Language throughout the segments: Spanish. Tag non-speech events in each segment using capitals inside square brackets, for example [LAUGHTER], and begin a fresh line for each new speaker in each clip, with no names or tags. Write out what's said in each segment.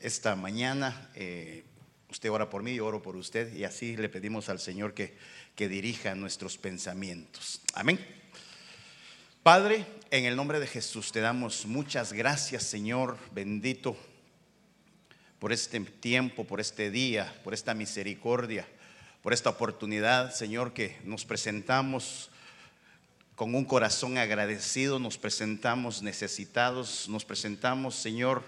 esta mañana. Eh, usted ora por mí, yo oro por usted y así le pedimos al Señor que, que dirija nuestros pensamientos. Amén. Padre, en el nombre de Jesús te damos muchas gracias, Señor bendito, por este tiempo, por este día, por esta misericordia, por esta oportunidad, Señor, que nos presentamos con un corazón agradecido, nos presentamos necesitados, nos presentamos, Señor,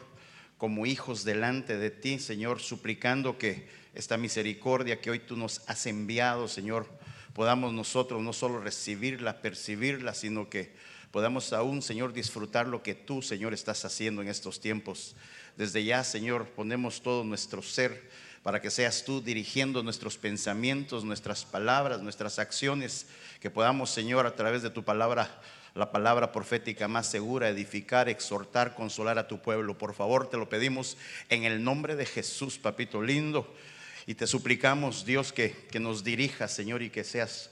como hijos delante de ti, Señor, suplicando que esta misericordia que hoy tú nos has enviado, Señor, podamos nosotros no solo recibirla, percibirla, sino que podamos aún, Señor, disfrutar lo que tú, Señor, estás haciendo en estos tiempos. Desde ya, Señor, ponemos todo nuestro ser para que seas tú dirigiendo nuestros pensamientos, nuestras palabras, nuestras acciones, que podamos, Señor, a través de tu palabra, la palabra profética más segura, edificar, exhortar, consolar a tu pueblo. Por favor, te lo pedimos en el nombre de Jesús, papito lindo. Y te suplicamos, Dios, que, que nos dirija, Señor, y que seas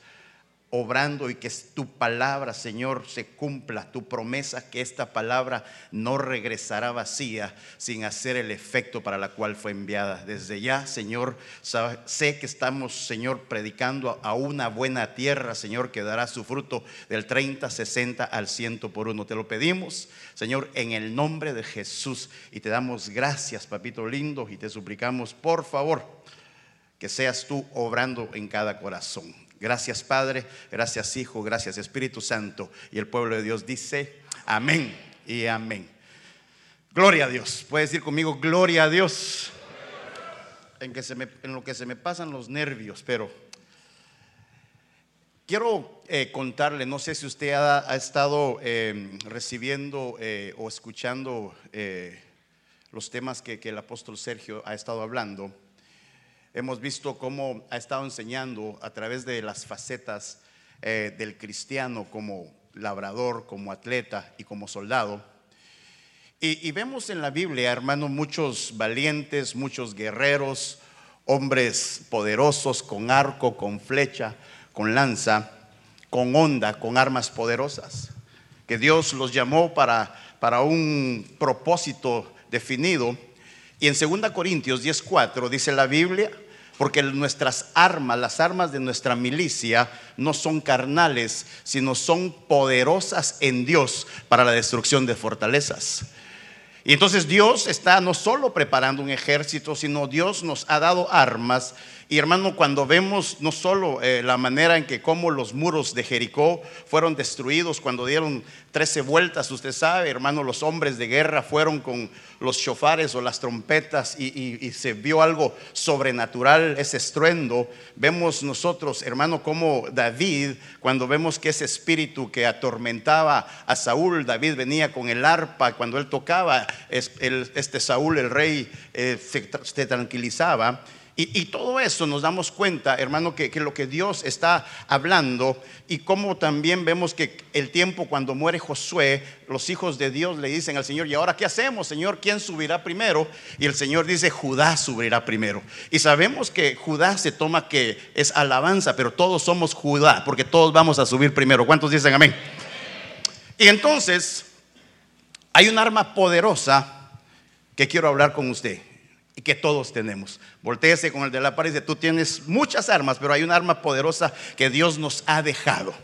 obrando y que tu palabra, Señor, se cumpla, tu promesa que esta palabra no regresará vacía sin hacer el efecto para la cual fue enviada. Desde ya, Señor, sé que estamos, Señor, predicando a una buena tierra, Señor, que dará su fruto del 30, 60 al 100 por uno. Te lo pedimos, Señor, en el nombre de Jesús y te damos gracias, papito lindo, y te suplicamos, por favor, que seas tú obrando en cada corazón. Gracias Padre, gracias Hijo, gracias Espíritu Santo. Y el pueblo de Dios dice, amén y amén. Gloria a Dios. Puedes decir conmigo, gloria a Dios. En, que se me, en lo que se me pasan los nervios, pero quiero eh, contarle, no sé si usted ha, estado eh, recibiendo eh, o escuchando los temas que el apóstol Sergio ha estado hablando. Hemos visto cómo ha estado enseñando a través de las facetas eh, del cristiano como labrador, como atleta y como soldado. Y, vemos en la Biblia, hermano, muchos valientes, muchos guerreros, hombres poderosos con arco, con flecha, con lanza, con onda, con armas poderosas, que Dios los llamó para, para un propósito definido y en 2 Corintios 10:4 dice la Biblia, porque nuestras armas, las armas de nuestra milicia, no son carnales, sino son poderosas en Dios para la destrucción de fortalezas. Y entonces Dios está no solo preparando un ejército, sino Dios nos ha dado armas y hermano, cuando vemos no solo eh, la manera en que como los muros de Jericó fueron destruidos cuando dieron 13 vueltas, usted sabe, hermano, los hombres de guerra fueron con los chofares o las trompetas y, se vio algo sobrenatural, ese estruendo. Vemos nosotros, hermano, como David, cuando vemos que ese espíritu que atormentaba a Saúl, David venía con el arpa, cuando él tocaba, este Saúl, el rey, eh, se tranquilizaba. Y, todo eso nos damos cuenta, hermano, que, lo que Dios está hablando y como también vemos que el tiempo cuando muere Josué, los hijos de Dios le dicen al Señor, ¿y ahora qué hacemos, Señor? ¿Quién subirá primero? Y el Señor dice, Judá subirá primero. Y sabemos que Judá se toma que es alabanza, pero todos somos Judá, porque todos vamos a subir primero. ¿Cuántos dicen amén? Y entonces, hay un arma poderosa que quiero hablar con usted que todos tenemos. Voltéese con el de la pared y dice, tú tienes muchas armas, pero hay una arma poderosa que Dios nos ha dejado.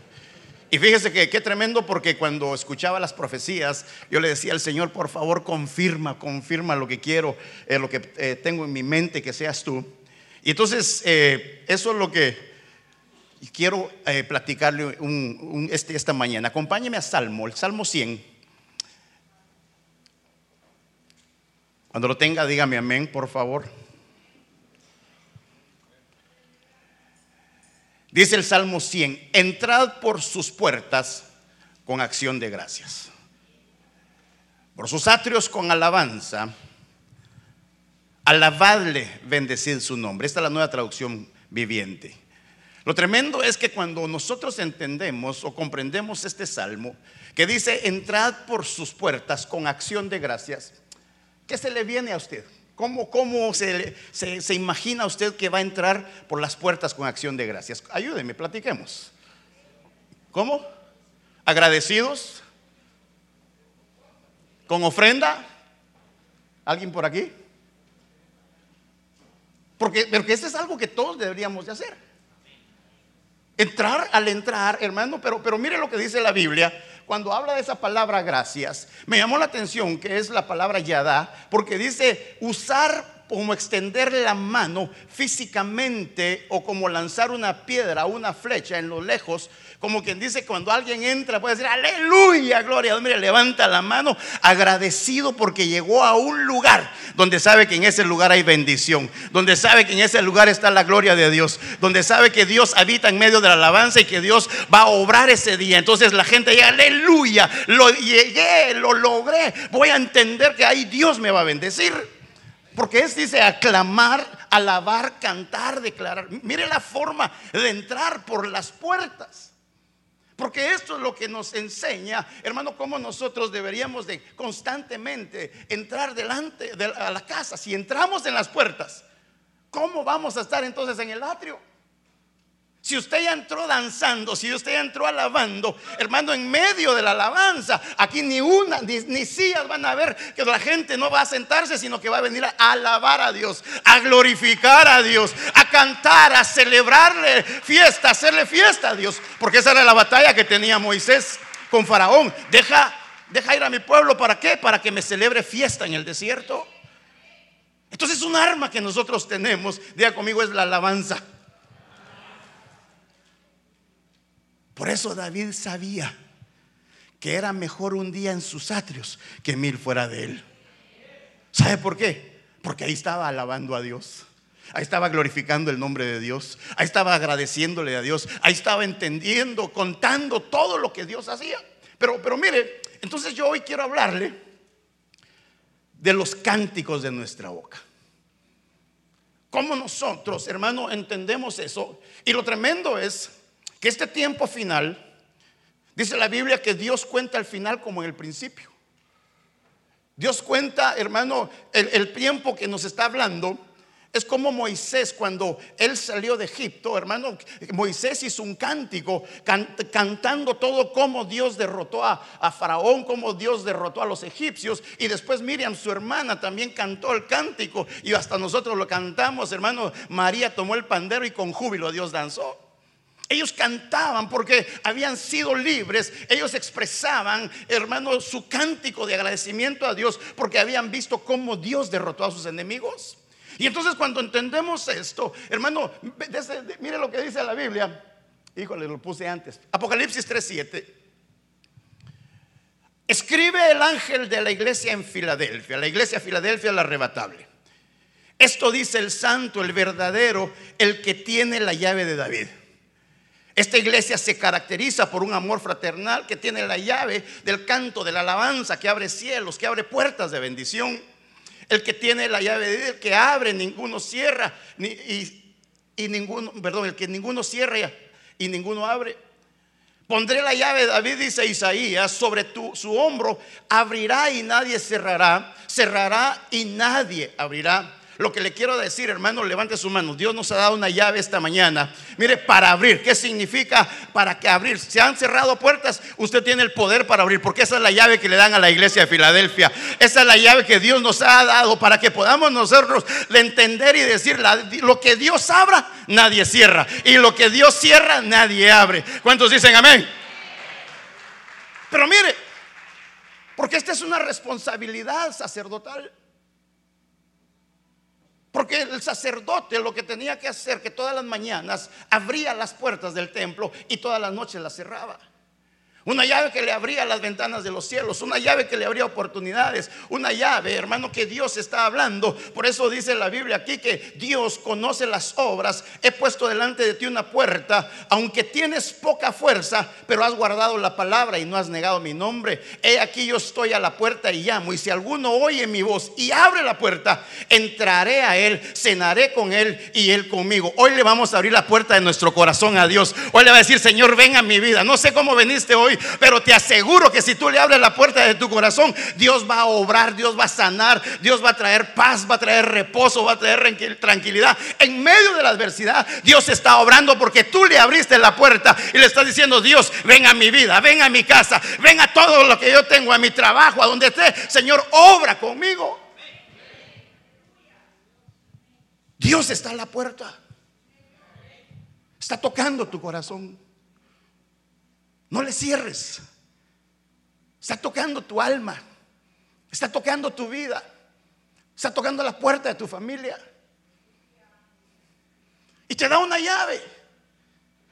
Y fíjese que qué tremendo porque cuando escuchaba las profecías, yo le decía al Señor, por favor, confirma, confirma lo que quiero, eh, lo que eh, tengo en mi mente, que seas tú. Y entonces, eh, eso es lo que quiero platicarle este, esta mañana. Acompáñeme a Salmo, el Salmo 100. Cuando lo tenga, dígame amén, por favor. Dice el Salmo 100, entrad por sus puertas con acción de gracias, por sus atrios con alabanza, alabadle, bendecid su nombre. Esta es la nueva traducción viviente. Lo tremendo es que cuando nosotros entendemos o comprendemos este salmo, que dice, entrad por sus puertas con acción de gracias, ¿Qué se le viene a usted? ¿Cómo, cómo se, se, imagina usted que va a entrar por las puertas con acción de gracias? Ayúdeme, platiquemos. ¿Cómo? ¿Agradecidos? ¿Con ofrenda? ¿Alguien por aquí? Porque, porque eso es algo que todos deberíamos de hacer. Entrar al entrar, hermano, pero, pero mire lo que dice la Biblia. Cuando habla de esa palabra gracias, me llamó la atención que es la palabra yada, porque dice usar como extender la mano físicamente o como lanzar una piedra, una flecha en lo lejos, como quien dice cuando alguien entra puede decir aleluya, gloria a Dios, mire, levanta la mano agradecido porque llegó a un lugar donde sabe que en ese lugar hay bendición, donde sabe que en ese lugar está la gloria de Dios, donde sabe que Dios habita en medio de la alabanza y que Dios va a obrar ese día. Entonces la gente llega, aleluya, lo llegué, lo logré, voy a entender que ahí Dios me va a bendecir. Porque es, dice, aclamar, alabar, cantar, declarar. Mire la forma de entrar por las puertas. Porque esto es lo que nos enseña, hermano, cómo nosotros deberíamos de constantemente entrar delante de la casa. Si entramos en las puertas, ¿cómo vamos a estar entonces en el atrio? Si usted ya entró danzando, si usted ya entró alabando, hermano, en medio de la alabanza, aquí ni una, ni, sillas van a ver que la gente no va a sentarse, sino que va a venir a alabar a Dios, a glorificar a Dios, a cantar, a celebrarle fiesta, hacerle fiesta a Dios. Porque esa era la batalla que tenía Moisés con Faraón. Deja, deja ir a mi pueblo, ¿para qué? Para que me celebre fiesta en el desierto. Entonces, un arma que nosotros tenemos, diga conmigo, es la alabanza. Por eso David sabía que era mejor un día en sus atrios que mil fuera de él. ¿Sabe por qué? Porque ahí estaba alabando a Dios. Ahí estaba glorificando el nombre de Dios. Ahí estaba agradeciéndole a Dios. Ahí estaba entendiendo, contando todo lo que Dios hacía. Pero, pero mire, entonces yo hoy quiero hablarle de los cánticos de nuestra boca. ¿Cómo nosotros, hermano, entendemos eso? Y lo tremendo es que este tiempo final, dice la Biblia que Dios cuenta el final como en el principio. Dios cuenta, hermano, el, tiempo que nos está hablando. Es como Moisés cuando él salió de Egipto, hermano, Moisés hizo un cántico cantando todo como Dios derrotó a, a, Faraón, como Dios derrotó a los egipcios. Y después Miriam, su hermana, también cantó el cántico y hasta nosotros lo cantamos, hermano. María tomó el pandero y con júbilo Dios danzó. Ellos cantaban porque habían sido libres. Ellos expresaban, hermano, su cántico de agradecimiento a Dios porque habían visto cómo Dios derrotó a sus enemigos. Y entonces cuando entendemos esto, hermano, mire lo que dice la Biblia. Híjole, lo puse antes. Apocalipsis 3:7. Escribe el ángel de la iglesia en Filadelfia, la iglesia de Filadelfia la arrebatable. Esto dice el santo, el verdadero, el que tiene la llave de David. Esta iglesia se caracteriza por un amor fraternal que tiene la llave del canto, de la alabanza, que abre cielos, que abre puertas de bendición. El que tiene la llave de Dios, que abre, ninguno cierra, y, ninguno, perdón, el que ninguno cierra y ninguno abre. Pondré la llave, David dice Isaías, sobre su hombro, abrirá y nadie cerrará, cerrará y nadie abrirá. Lo que le quiero decir, hermano, levante su mano. Dios nos ha dado una llave esta mañana. Mire, para abrir. ¿Qué significa para que abrir? Se han cerrado puertas, usted tiene el poder para abrir, porque esa es la llave que le dan a la iglesia de Filadelfia. Esa es la llave que Dios nos ha dado para que podamos nosotros entender y decir, lo que Dios abra, nadie cierra. Y lo que Dios cierra, nadie abre. ¿Cuántos dicen amén? Pero mire, porque esta es una responsabilidad sacerdotal. Porque el sacerdote lo que tenía que hacer, que todas las mañanas abría las puertas del templo y todas las noches las cerraba. Una llave que le abría las ventanas de los cielos, una llave que le abría oportunidades, una llave, hermano, que Dios está hablando. Por eso dice la Biblia aquí que Dios conoce las obras. He puesto delante de ti una puerta, aunque tienes poca fuerza, pero has guardado la palabra y no has negado mi nombre. He aquí yo estoy a la puerta y llamo. Y si alguno oye mi voz y abre la puerta, entraré a él, cenaré con él y él conmigo. Hoy le vamos a abrir la puerta de nuestro corazón a Dios. Hoy le va a decir, Señor, ven a mi vida. No sé cómo veniste hoy pero te aseguro que si tú le abres la puerta de tu corazón, Dios va a obrar, Dios va a sanar, Dios va a traer paz, va a traer reposo, va a traer tranquilidad. En medio de la adversidad, Dios está obrando porque tú le abriste la puerta y le estás diciendo, Dios, ven a mi vida, ven a mi casa, ven a todo lo que yo tengo, a mi trabajo, a donde esté. Señor, obra conmigo. Dios está a la puerta. Está tocando tu corazón. No le cierres. Está tocando tu alma. Está tocando tu vida. Está tocando la puerta de tu familia. Y te da una llave.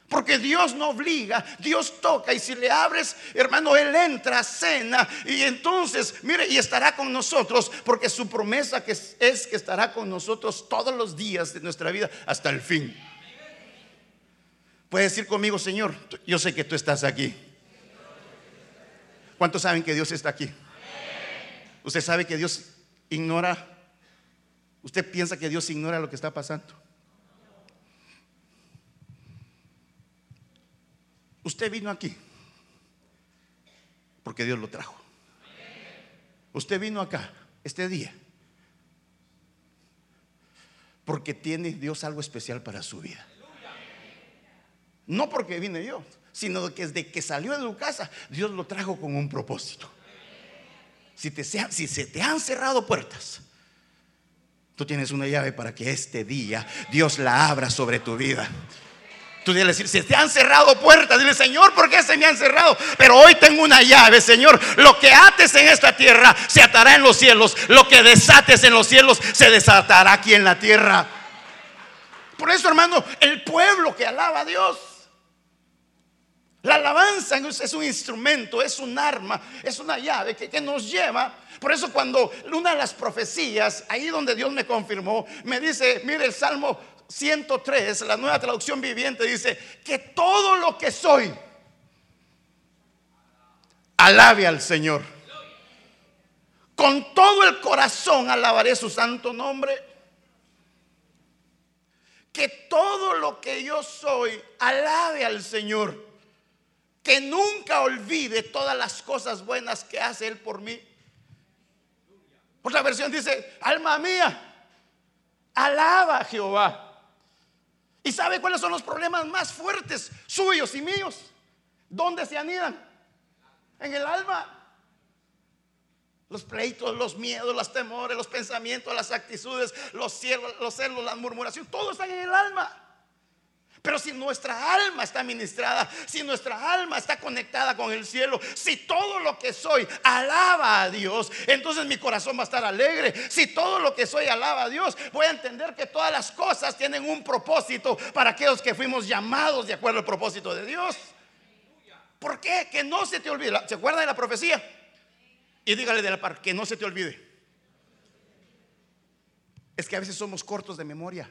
Porque Dios no obliga, Dios toca y si le abres, hermano, Él entra, cena y entonces, mire, y estará con nosotros, porque su promesa es que estará con nosotros todos los días de nuestra vida hasta el fin. Puede decir conmigo, Señor, yo sé que tú estás aquí. ¿Cuántos saben que Dios está aquí? ¿Usted sabe que Dios ignora? ¿Usted piensa que Dios ignora lo que está pasando? Usted vino aquí porque Dios lo trajo. Usted vino acá este día porque tiene Dios algo especial para su vida. No porque vine yo, sino que desde que salió de su casa, Dios lo trajo con un propósito. Si, te se te han cerrado puertas, tú tienes una llave para que este día Dios la abra sobre tu vida. Tú dile decir, si te han cerrado puertas, dile, Señor, ¿por qué se me han cerrado? Pero hoy tengo una llave, Señor. Lo que ates en esta tierra se atará en los cielos. Lo que desates en los cielos se desatará aquí en la tierra. Por eso, hermano, el pueblo que alaba a Dios la alabanza es un instrumento, es un arma, es una llave que, nos lleva. Por eso cuando una de las profecías, ahí donde Dios me confirmó, me dice, mire el Salmo 103, la nueva traducción viviente, dice, que todo lo que soy, alabe al Señor. Con todo el corazón alabaré su santo nombre. Que todo lo que yo soy, alabe al Señor que nunca olvide todas las cosas buenas que hace Él por mí. Otra versión dice, alma mía, alaba a Jehová. ¿Y sabe cuáles son los problemas más fuertes suyos y míos? ¿Dónde se anidan? En el alma. Los pleitos, los miedos, los temores, los pensamientos, las actitudes, los cielos, los celos, las murmuraciones, todo está en el alma. Pero si nuestra alma está ministrada, si nuestra alma está conectada con el cielo, si todo lo que soy alaba a Dios, entonces mi corazón va a estar alegre. Si todo lo que soy alaba a Dios, voy a entender que todas las cosas tienen un propósito para aquellos que fuimos llamados de acuerdo al propósito de Dios. ¿Por qué? Que no se te olvide. ¿Se acuerda de la profecía? Y dígale de la par, que no se te olvide. Es que a veces somos cortos de memoria.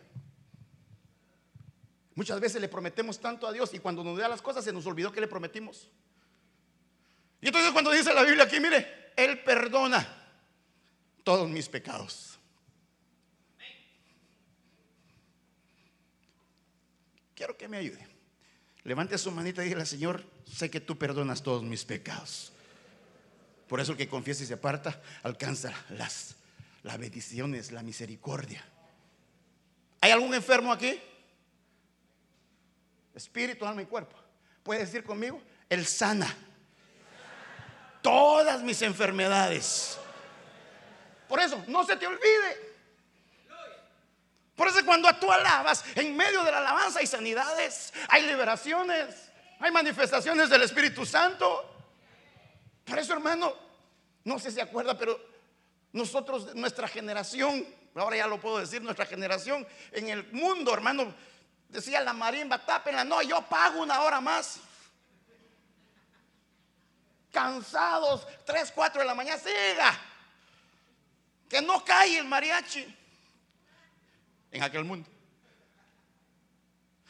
Muchas veces le prometemos tanto a Dios y cuando nos da las cosas se nos olvidó que le prometimos. Y entonces cuando dice la Biblia aquí, mire, Él perdona todos mis pecados. Quiero que me ayude. Levante su manita y dígale, Señor, sé que tú perdonas todos mis pecados. Por eso el que confiesa y se aparta alcanza las, las bendiciones, la misericordia. ¿Hay algún enfermo aquí? Espíritu, alma y cuerpo. Puede decir conmigo, Él sana todas mis enfermedades. Por eso, no se te olvide. Por eso cuando tú alabas, en medio de la alabanza hay sanidades, hay liberaciones, hay manifestaciones del Espíritu Santo. Por eso, hermano, no sé si se acuerda, pero nosotros, nuestra generación, ahora ya lo puedo decir, nuestra generación en el mundo, hermano, Decía la marimba, tápenla. No, yo pago una hora más. Cansados, 3, 4 de la mañana, siga. Que no cae el mariachi en aquel mundo.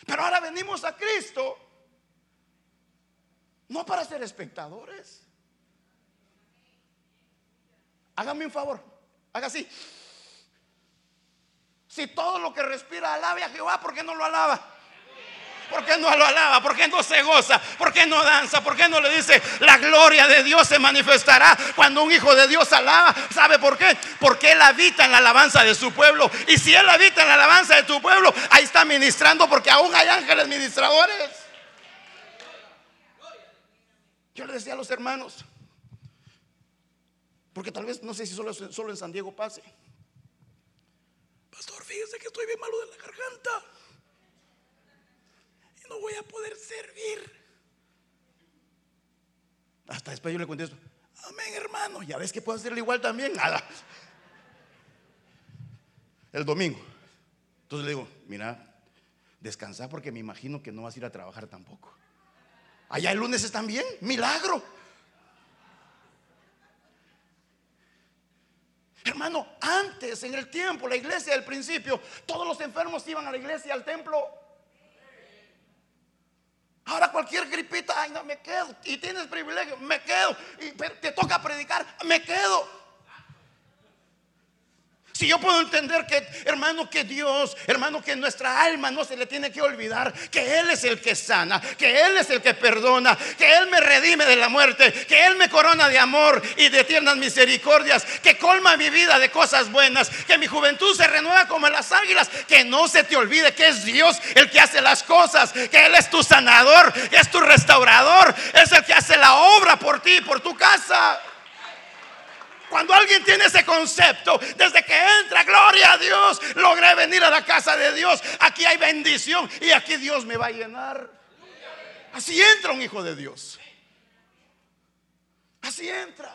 Pero ahora venimos a Cristo no para ser espectadores. Hágame un favor, haga así. Si todo lo que respira alabe a Jehová, ¿por qué no lo alaba? ¿Por qué no lo alaba? ¿Por qué no se goza? ¿Por qué no danza? ¿Por qué no le dice la gloria de Dios se manifestará cuando un hijo de Dios alaba? ¿Sabe por qué? Porque Él habita en la alabanza de su pueblo. Y si Él habita en la alabanza de tu pueblo, ahí está ministrando porque aún hay ángeles ministradores. Yo le decía a los hermanos, porque tal vez no sé si solo, solo en San Diego pase pastor, fíjese que estoy bien malo de la garganta y no voy a poder servir. Hasta después yo le contesto, amén hermano, ya ves que puedo hacerlo igual también. [LAUGHS] Nada. El domingo. Entonces le digo, mira, descansa porque me imagino que no vas a ir a trabajar tampoco. Allá el lunes están bien, milagro. Hermano, antes en el tiempo, la iglesia del principio, todos los enfermos iban a la iglesia, al templo. Ahora cualquier gripita, ay no, me quedo. Y tienes privilegio, me quedo. Y te toca predicar, me quedo. Si yo puedo entender que, hermano, que Dios, hermano, que nuestra alma no se le tiene que olvidar que Él es el que sana, que Él es el que perdona, que Él me redime de la muerte, que Él me corona de amor y de tiernas misericordias, que colma mi vida de cosas buenas, que mi juventud se renueva como las águilas, que no se te olvide que es Dios el que hace las cosas, que Él es tu sanador, es tu restaurador, es el que hace la obra por ti, por tu casa. Cuando alguien tiene ese concepto, desde que entra, gloria a Dios, logré venir a la casa de Dios. Aquí hay bendición y aquí Dios me va a llenar. Así entra un hijo de Dios. Así entra.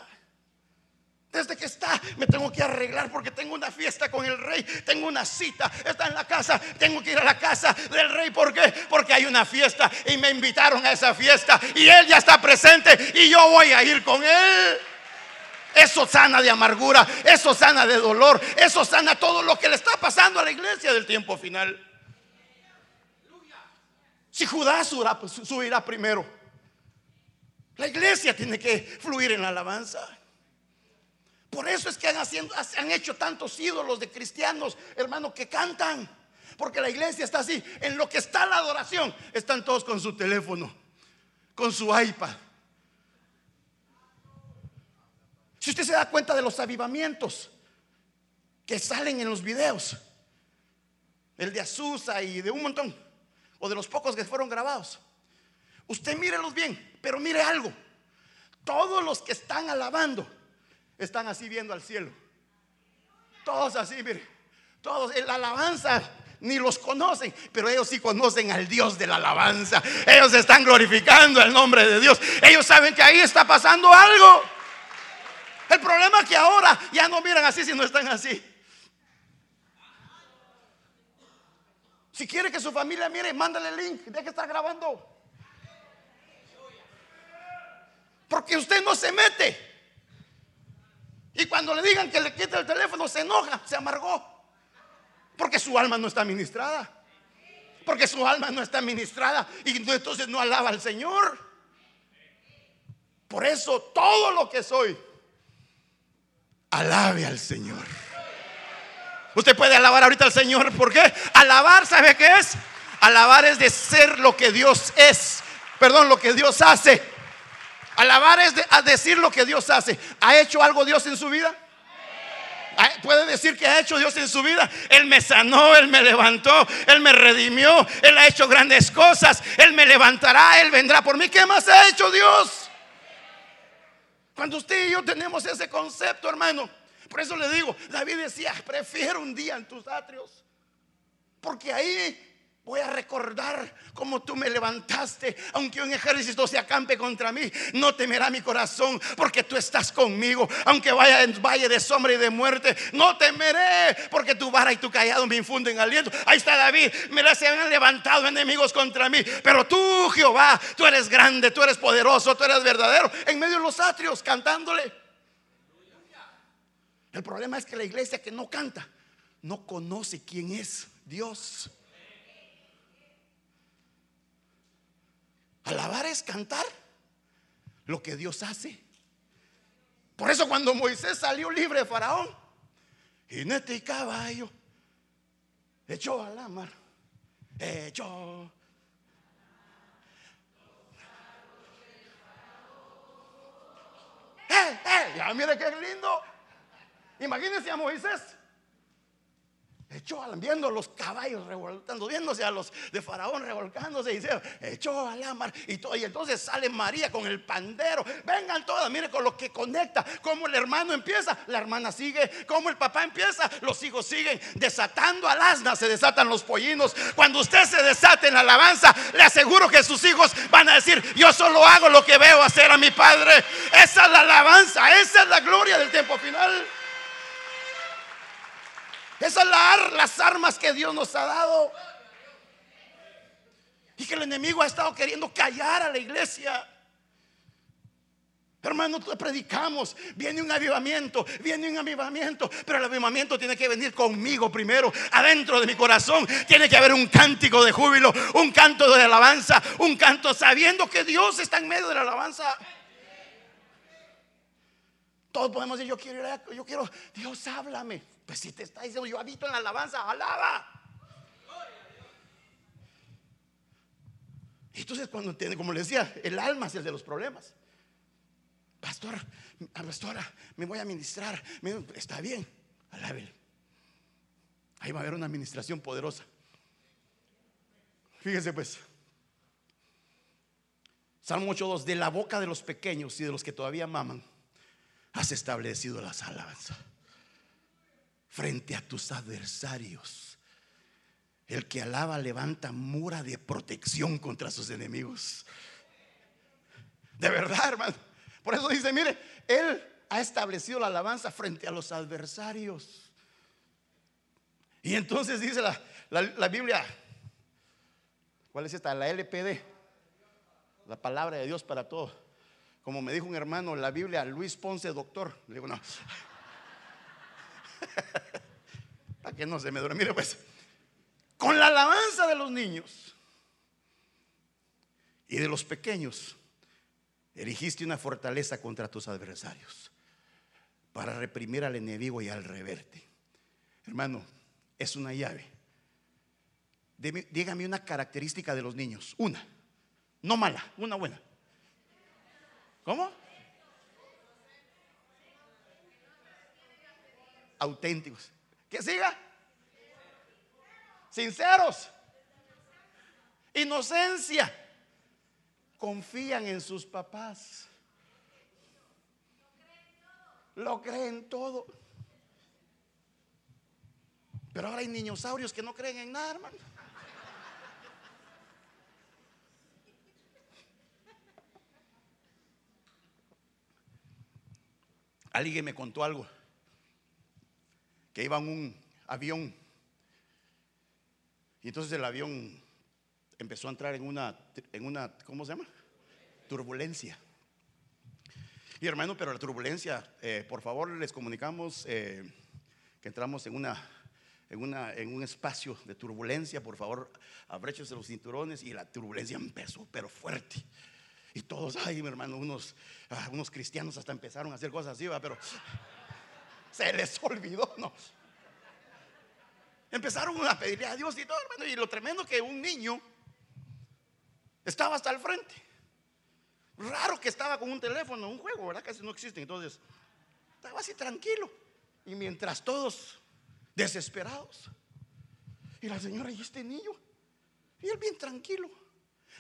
Desde que está, me tengo que arreglar porque tengo una fiesta con el rey, tengo una cita, está en la casa, tengo que ir a la casa del rey. ¿Por qué? Porque hay una fiesta y me invitaron a esa fiesta y él ya está presente y yo voy a ir con él. Eso sana de amargura, eso sana de dolor, eso sana todo lo que le está pasando a la iglesia del tiempo final. Si Judá pues, subirá primero, la iglesia tiene que fluir en la alabanza. Por eso es que han, han hecho tantos ídolos de cristianos, hermanos, que cantan. Porque la iglesia está así. En lo que está la adoración, están todos con su teléfono, con su iPad Si usted se da cuenta de los avivamientos que salen en los videos, el de Azusa y de un montón, o de los pocos que fueron grabados, usted mírelos bien, pero mire algo. Todos los que están alabando están así viendo al cielo. Todos así, mire. Todos en la alabanza ni los conocen, pero ellos sí conocen al Dios de la alabanza. Ellos están glorificando el nombre de Dios. Ellos saben que ahí está pasando algo. El problema es que ahora ya no miran así si no están así. Si quiere que su familia mire, mándale el link, deje que estar grabando. Porque usted no se mete. Y cuando le digan que le quite el teléfono, se enoja, se amargó. Porque su alma no está ministrada. Porque su alma no está ministrada y entonces no alaba al Señor. Por eso todo lo que soy Alabe al Señor. Usted puede alabar ahorita al Señor. ¿Por qué? Alabar, ¿sabe qué es? Alabar es de ser lo que Dios es. Perdón, lo que Dios hace. Alabar es decir lo que Dios hace. ¿Ha hecho algo Dios en su vida? Puede decir que ha hecho Dios en su vida. Él me sanó, Él me levantó, Él me redimió, Él ha hecho grandes cosas, Él me levantará, Él vendrá por mí. ¿Qué más ha hecho Dios? Cuando usted y yo tenemos ese concepto, hermano, por eso le digo, David decía, prefiero un día en tus atrios, porque ahí Voy a recordar cómo tú me levantaste, aunque un ejército se acampe contra mí, no temerá mi corazón, porque tú estás conmigo. Aunque vaya en valle de sombra y de muerte, no temeré, porque tu vara y tu callado me infunden aliento. Ahí está David, mira, se han levantado enemigos contra mí, pero tú, Jehová, tú eres grande, tú eres poderoso, tú eres verdadero, en medio de los atrios, cantándole. El problema es que la iglesia que no canta, no conoce quién es Dios. Alabar es cantar lo que Dios hace. Por eso cuando Moisés salió libre de Faraón, jinete y caballo, echó a la mar, echó. ¡Eh, eh! Ya mire qué lindo. Imagínense a Moisés. Echó viendo los caballos revoltando, viéndose a los de Faraón revolcándose y dice, echó a la mar y, todo, y entonces sale María con el pandero. Vengan todas, mire con lo que conecta, como el hermano empieza, la hermana sigue, como el papá empieza, los hijos siguen, desatando al asna se desatan los pollinos. Cuando usted se desate en la alabanza, le aseguro que sus hijos van a decir, yo solo hago lo que veo hacer a mi padre. Esa es la alabanza, esa es la gloria del tiempo final. Esas son la- las armas que Dios nos ha dado. Y que el enemigo ha estado queriendo callar a la iglesia. Hermano, predicamos, viene un avivamiento, viene un avivamiento, pero el avivamiento tiene que venir conmigo primero, adentro de mi corazón. Tiene que haber un cántico de júbilo, un canto de alabanza, un canto sabiendo que Dios está en medio de la alabanza. Todos podemos decir, yo quiero ir a- yo quiero, Dios háblame. Pues si te está diciendo, yo habito en la alabanza, alaba. Entonces cuando entiende, como le decía, el alma es el de los problemas. Pastor, ah, pastora, me voy a ministrar. Está bien, alábele. Ahí va a haber una administración poderosa. Fíjese pues. Salmo 8.2, de la boca de los pequeños y de los que todavía maman, has establecido las alabanzas frente a tus adversarios. El que alaba levanta mura de protección contra sus enemigos. De verdad, hermano. Por eso dice, mire, Él ha establecido la alabanza frente a los adversarios. Y entonces dice la, la- la Biblia, ¿cuál es esta? La LPD, la palabra de Dios para todo. Como me dijo un hermano, la Biblia, Luis Ponce, doctor. Le digo, no. [LAUGHS] Para que no se me duele. Mire, pues, con la alabanza de los niños y de los pequeños, erigiste una fortaleza contra tus adversarios para reprimir al enemigo y al reverte. Hermano, es una llave. Deme- dígame una característica de los niños. Una. No mala, una buena. ¿Cómo? Auténticos. Que siga. Sinceros. Inocencia. Confían en sus papás. Lo creen todo. Pero ahora hay niñosaurios que no creen en nada, hermano. Alguien me contó algo. Que iba un avión. Y entonces el avión empezó a entrar en una, en una, ¿cómo se llama? Turbulencia. Y hermano, pero la turbulencia, eh, por favor les comunicamos eh, que entramos en una, en una, en un espacio de turbulencia. Por favor, abréchense los cinturones y la turbulencia empezó, pero fuerte. Y todos, ay, mi hermano, unos, ah, unos cristianos hasta empezaron a hacer cosas así, pero se les olvidó, no. Empezaron a pedirle a Dios y todo, hermano. Y lo tremendo que un niño estaba hasta el frente. Raro que estaba con un teléfono, un juego, ¿verdad? Casi no existe. Entonces, estaba así tranquilo. Y mientras todos desesperados. Y la señora, ¿y este niño? Y él bien tranquilo.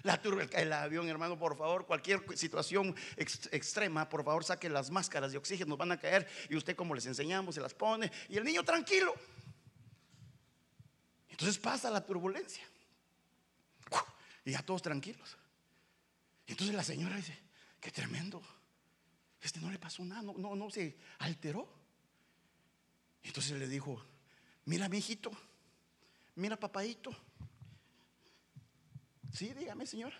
La turba, el, avión, hermano, por favor, cualquier situación ex- extrema, por favor, saque las máscaras de oxígeno, van a caer. Y usted, como les enseñamos, se las pone. Y el niño tranquilo. Entonces pasa la turbulencia. Y ya todos tranquilos. Entonces la señora dice, qué tremendo. Este no le pasó nada, no, no, no se alteró. Entonces le dijo, mira, mi hijito, mira, papadito. Sí, dígame, señora.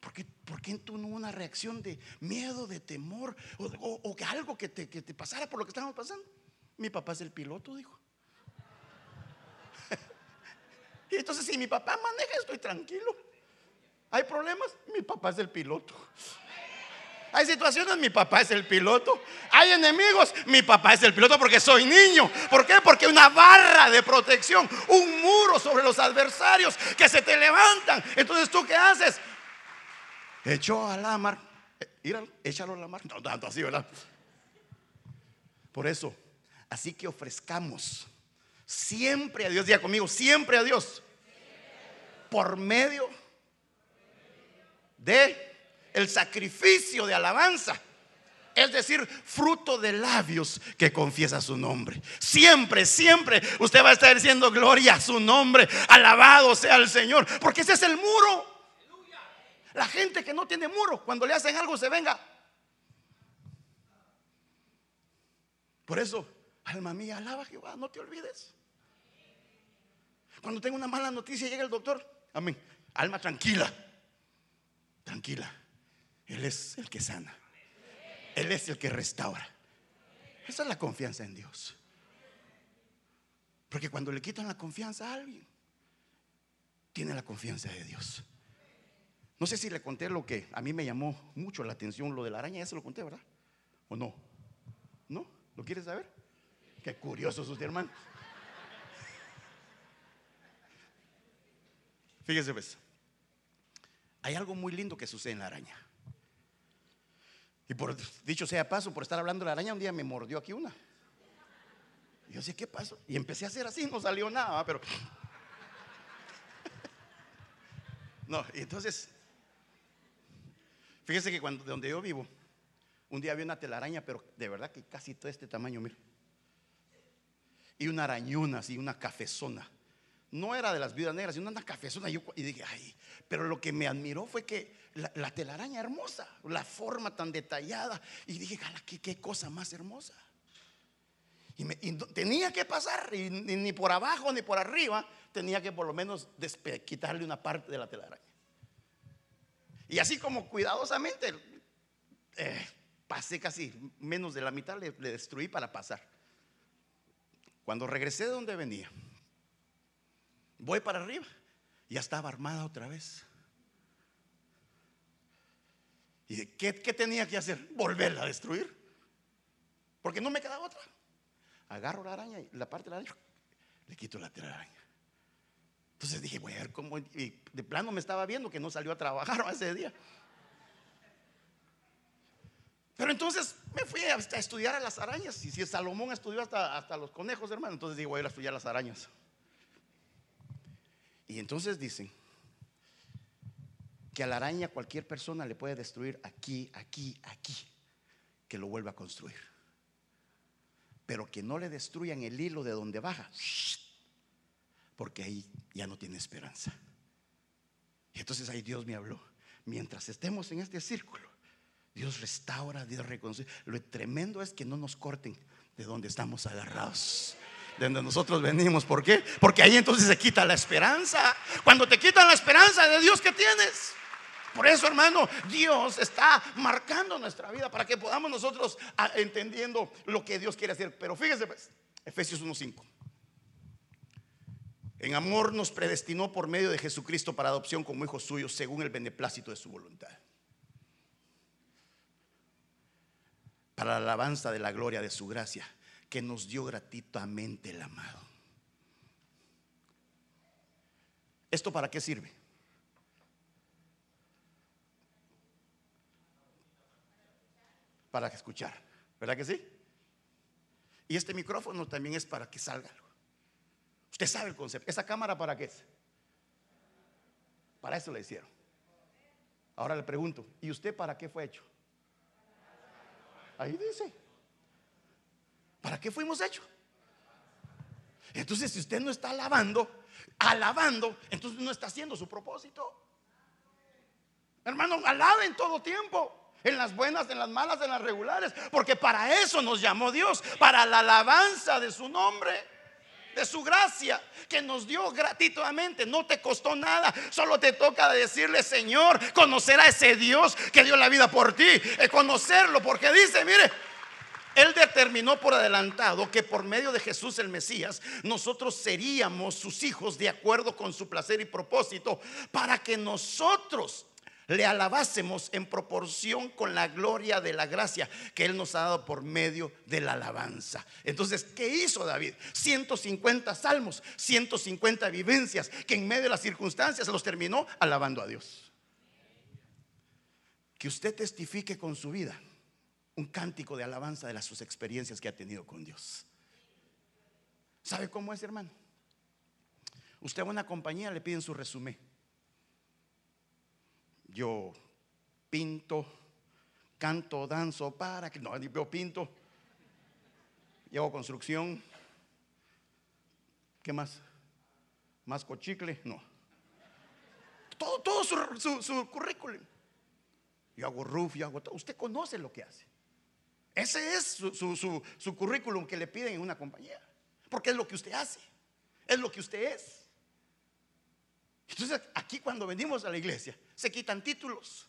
¿Por qué, por qué tú no hubo una reacción de miedo, de temor o que algo que te, que te pasara por lo que estábamos pasando? Mi papá es el piloto, dijo. [LAUGHS] y entonces, si mi papá maneja, estoy tranquilo. ¿Hay problemas? Mi papá es el piloto. Hay situaciones, mi papá es el piloto. Hay enemigos, mi papá es el piloto porque soy niño. ¿Por qué? Porque una barra de protección, un muro sobre los adversarios que se te levantan. Entonces, ¿tú qué haces? Echó a la mar. Eh, échalo a la mar. No tanto así, ¿verdad? Por eso, así que ofrezcamos Siempre a Dios, diga conmigo, siempre a Dios. Por medio de el sacrificio de alabanza. Es decir, fruto de labios que confiesa su nombre. Siempre, siempre usted va a estar diciendo gloria a su nombre. Alabado sea el Señor. Porque ese es el muro. La gente que no tiene muro, cuando le hacen algo se venga. Por eso, alma mía, alaba a Jehová, no te olvides. Cuando tengo una mala noticia llega el doctor, amén. Alma tranquila, tranquila. Él es el que sana. Él es el que restaura. Esa es la confianza en Dios. Porque cuando le quitan la confianza a alguien, tiene la confianza de Dios. No sé si le conté lo que a mí me llamó mucho la atención, lo de la araña, ya se lo conté, ¿verdad? ¿O no? ¿No? ¿Lo quieres saber? Qué curioso usted, hermano. Fíjese, pues, hay algo muy lindo que sucede en la araña. Y por dicho sea paso, por estar hablando de la araña, un día me mordió aquí una. Y yo sé, ¿qué pasó? Y empecé a hacer así, no salió nada, pero. [LAUGHS] No, y entonces, fíjese que cuando de donde yo vivo, un día había una telaraña, pero de verdad que casi todo este tamaño, mire. Y una arañuna, así, una cafezona. No era de las vidas negras, sino una cafezona. Y, dije, ay, pero lo que me admiró fue que la, telaraña hermosa, la forma tan detallada. Y dije, ¿qué, qué cosa más hermosa. Y, tenía que pasar, y ni, por abajo ni por arriba, tenía que por lo menos quitarle una parte de la telaraña. Y así como cuidadosamente, eh, pasé casi menos de la mitad, le, le destruí para pasar. Cuando regresé de donde venía, voy para arriba, ya estaba armada otra vez. ¿Y qué, tenía que hacer? Volverla a destruir. Porque no me queda otra. Agarro la araña y la parte de la araña, le quito la telaraña. Entonces dije, voy a ver cómo. Y de plano me estaba viendo que no salió a trabajar [LAUGHS] ese día. Pero entonces me fui a estudiar a las arañas. Y si Salomón estudió hasta, hasta los conejos, hermano, entonces digo, voy a ir a estudiar las arañas. Y entonces dicen que a la araña cualquier persona le puede destruir aquí, aquí, aquí, que lo vuelva a construir. Pero que no le destruyan el hilo de donde baja, porque ahí ya no tiene esperanza. Y entonces ahí Dios me habló. Mientras estemos en este círculo, Dios restaura, Dios reconoce. Lo tremendo es que no nos corten de donde estamos agarrados de donde nosotros venimos. ¿Por qué? Porque ahí entonces se quita la esperanza. Cuando te quitan la esperanza de Dios que tienes. Por eso, hermano, Dios está marcando nuestra vida para que podamos nosotros ah, entendiendo lo que Dios quiere hacer. Pero fíjese, pues, Efesios 1:5. En amor nos predestinó por medio de Jesucristo para adopción como hijos suyos, según el beneplácito de su voluntad. Para la alabanza de la gloria de su gracia, que nos dio gratuitamente el amado. ¿Esto para qué sirve? para escuchar. ¿Verdad que sí? Y este micrófono también es para que salga. Usted sabe el concepto. ¿Esa cámara para qué es? Para eso le hicieron. Ahora le pregunto, ¿y usted para qué fue hecho? Ahí dice. ¿Para qué fuimos hechos? Entonces, si usted no está alabando, alabando, entonces no está haciendo su propósito. Hermano, alabe en todo tiempo. En las buenas, en las malas, en las regulares. Porque para eso nos llamó Dios. Para la alabanza de su nombre. De su gracia que nos dio gratuitamente. No te costó nada. Solo te toca decirle, Señor, conocer a ese Dios que dio la vida por ti. Y conocerlo. Porque dice, mire, él determinó por adelantado que por medio de Jesús el Mesías nosotros seríamos sus hijos de acuerdo con su placer y propósito para que nosotros le alabásemos en proporción con la gloria de la gracia que Él nos ha dado por medio de la alabanza. Entonces, ¿qué hizo David? 150 salmos, 150 vivencias que en medio de las circunstancias los terminó alabando a Dios. Que usted testifique con su vida un cántico de alabanza de las sus experiencias que ha tenido con Dios. ¿Sabe cómo es, hermano? Usted a una compañía le piden su resumen. Yo pinto, canto, danzo, para que no, yo pinto, hago construcción. ¿Qué más? ¿Más cochicle? No. Todo, todo su, currículum. Yo hago roof, yo hago todo. Usted conoce lo que hace. Ese es su, su currículum que le piden en una compañía. Porque es lo que usted hace. Es lo que usted es. Entonces aquí cuando venimos a la iglesia se quitan títulos.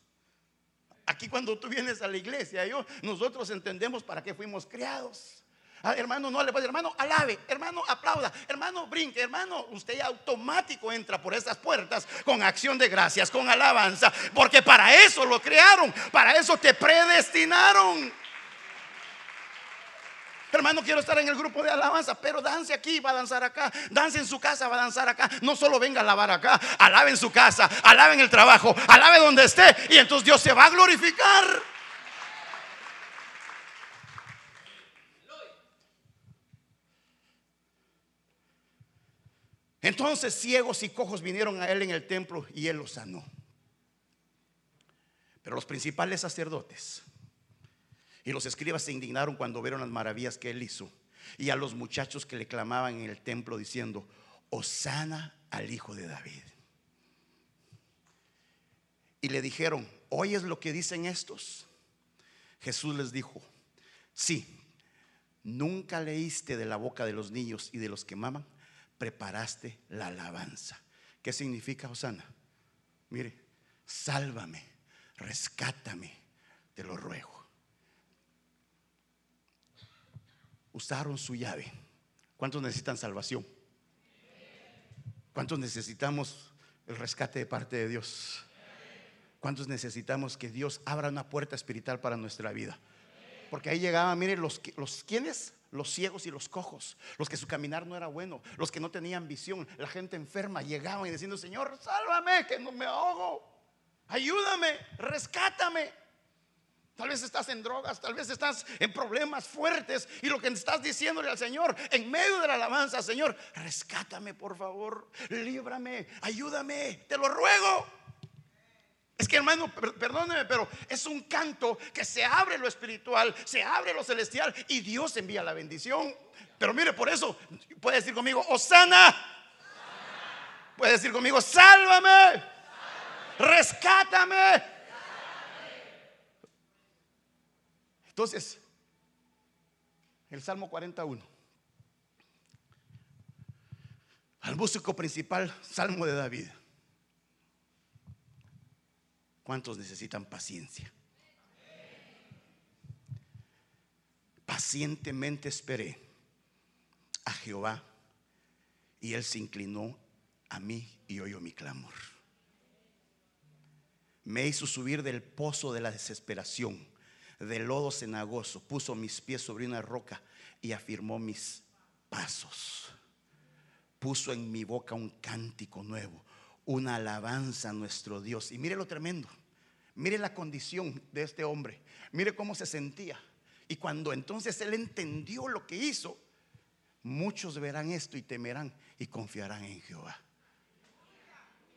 Aquí cuando tú vienes a la iglesia, yo, nosotros entendemos para qué fuimos criados. Ah, hermano, no le puede, hermano, alabe, hermano, aplauda, hermano, brinque, hermano, usted automático entra por esas puertas con acción de gracias, con alabanza, porque para eso lo crearon, para eso te predestinaron. Hermano, quiero estar en el grupo de alabanza, pero dance aquí, va a danzar acá. Dance en su casa, va a danzar acá. No solo venga a alabar acá, alabe en su casa, alabe en el trabajo, alabe donde esté. Y entonces Dios se va a glorificar. Entonces ciegos y cojos vinieron a él en el templo y él los sanó. Pero los principales sacerdotes y los escribas se indignaron cuando vieron las maravillas que él hizo. Y a los muchachos que le clamaban en el templo diciendo, Osana al hijo de David. Y le dijeron, ¿oyes lo que dicen estos? Jesús les dijo, sí, nunca leíste de la boca de los niños y de los que maman, preparaste la alabanza. ¿Qué significa Osana? Mire, sálvame, rescátame, te lo ruego. Usaron su llave. ¿Cuántos necesitan salvación? ¿Cuántos necesitamos el rescate de parte de Dios? ¿Cuántos necesitamos que Dios abra una puerta espiritual para nuestra vida? Porque ahí llegaban, miren, los, los quienes, los ciegos y los cojos, los que su caminar no era bueno, los que no tenían visión, la gente enferma, llegaban y diciendo, Señor, sálvame, que no me ahogo, ayúdame, rescátame. Tal vez estás en drogas, tal vez estás en problemas fuertes y lo que estás diciéndole al Señor en medio de la alabanza, Señor, rescátame por favor, líbrame, ayúdame, te lo ruego. Es que hermano, perdóneme, pero es un canto que se abre lo espiritual, se abre lo celestial y Dios envía la bendición. Pero mire, por eso puede decir conmigo, Osana. Puede decir conmigo, sálvame, rescátame. Entonces, el Salmo 41. Al músico principal, Salmo de David. ¿Cuántos necesitan paciencia? Pacientemente esperé a Jehová y él se inclinó a mí y oyó mi clamor. Me hizo subir del pozo de la desesperación de lodo cenagoso, puso mis pies sobre una roca y afirmó mis pasos. Puso en mi boca un cántico nuevo, una alabanza a nuestro Dios. Y mire lo tremendo, mire la condición de este hombre, mire cómo se sentía. Y cuando entonces él entendió lo que hizo, muchos verán esto y temerán y confiarán en Jehová.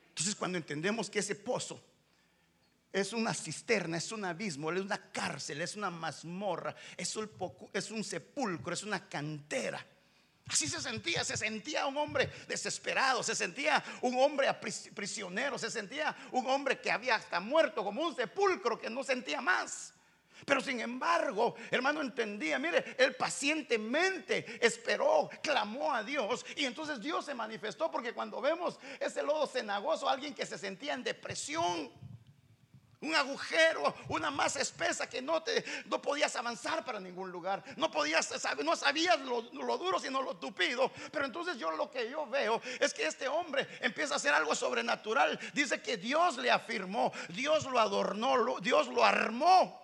Entonces cuando entendemos que ese pozo es una cisterna, es un abismo, es una cárcel, es una mazmorra, es un, sepulcro, es una cantera. Así se sentía, se sentía un hombre desesperado, se sentía un hombre prisionero, se sentía un hombre que había hasta muerto, como un sepulcro que no sentía más. Pero sin embargo, hermano, entendía, mire, él pacientemente esperó, clamó a Dios y entonces Dios se manifestó porque cuando vemos ese lodo cenagoso, alguien que se sentía en depresión, un agujero, una masa espesa que no te no podías avanzar para ningún lugar. No podías no sabías lo, duro sino lo tupido. Pero entonces yo lo que yo veo es que este hombre empieza a hacer algo sobrenatural. Dice que Dios le afirmó, Dios lo adornó, Dios lo armó.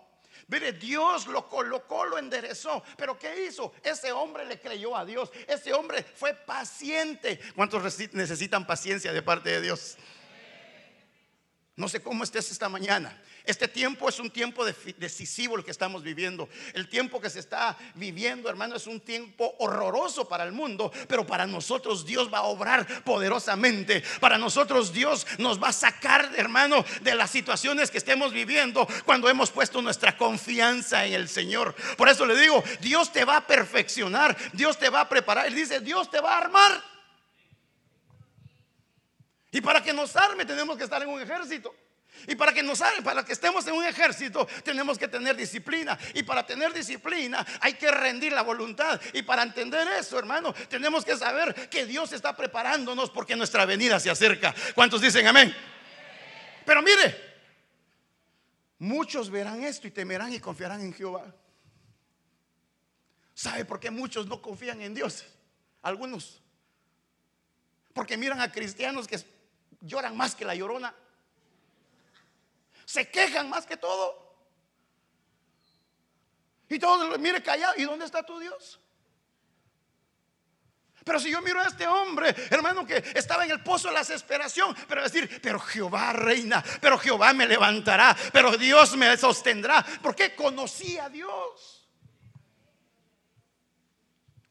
Mire, Dios lo colocó, lo enderezó. Pero ¿qué hizo? Ese hombre le creyó a Dios. Ese hombre fue paciente. ¿Cuántos necesitan paciencia de parte de Dios? No sé cómo estés esta mañana. Este tiempo es un tiempo decisivo el que estamos viviendo. El tiempo que se está viviendo, hermano, es un tiempo horroroso para el mundo, pero para nosotros Dios va a obrar poderosamente. Para nosotros Dios nos va a sacar, hermano, de las situaciones que estemos viviendo cuando hemos puesto nuestra confianza en el Señor. Por eso le digo, Dios te va a perfeccionar, Dios te va a preparar. Él dice, Dios te va a armar. Y para que nos arme tenemos que estar en un ejército. Y para que nos arme, para que estemos en un ejército, tenemos que tener disciplina. Y para tener disciplina hay que rendir la voluntad. Y para entender eso, hermano, tenemos que saber que Dios está preparándonos porque nuestra venida se acerca. ¿Cuántos dicen amén? Pero mire, muchos verán esto y temerán y confiarán en Jehová. ¿Sabe por qué muchos no confían en Dios? Algunos. Porque miran a cristianos que lloran más que la llorona. Se quejan más que todo. Y todos, mire callado, ¿y dónde está tu Dios? Pero si yo miro a este hombre, hermano, que estaba en el pozo de la desesperación, pero decir, pero Jehová reina, pero Jehová me levantará, pero Dios me sostendrá, porque conocía a Dios.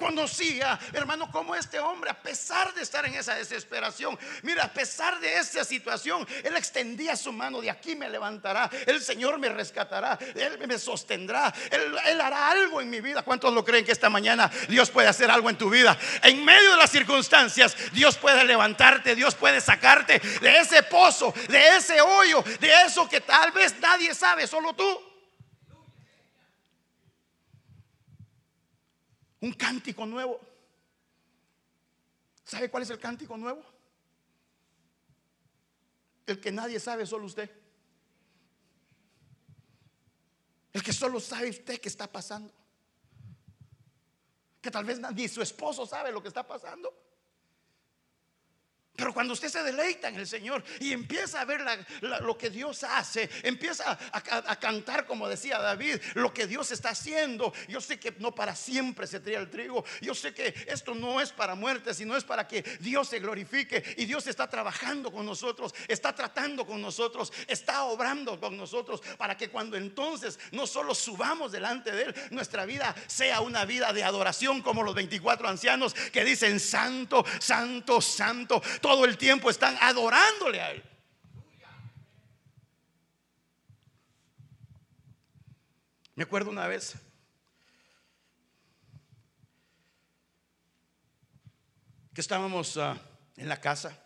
Conocía, hermano, como este hombre, a pesar de estar en esa desesperación, mira, a pesar de esa situación, él extendía su mano, de aquí me levantará, el Señor me rescatará, Él me sostendrá, Él, hará algo en mi vida. ¿Cuántos lo creen que esta mañana Dios puede hacer algo en tu vida? En medio de las circunstancias, Dios puede levantarte, Dios puede sacarte de ese pozo, de ese hoyo, de eso que tal vez nadie sabe, solo tú. Un cántico nuevo. ¿Sabe cuál es el cántico nuevo? El que nadie sabe, solo usted. El que solo sabe usted que está pasando. Que tal vez ni su esposo sabe lo que está pasando. Pero cuando usted se deleita en el Señor y empieza a ver lo que Dios hace, empieza a, cantar como decía David, lo que Dios está haciendo. Yo sé que no para siempre se tría el trigo. Yo sé que esto no es para muerte, sino es para que Dios se glorifique. Y Dios está trabajando con nosotros, está tratando con nosotros, está obrando con nosotros para que cuando entonces no solo subamos delante de Él, nuestra vida sea una vida de adoración como los 24 ancianos que dicen santo, santo, santo todo el tiempo están adorándole a Él. Me acuerdo una vez que estábamos ah, en la casa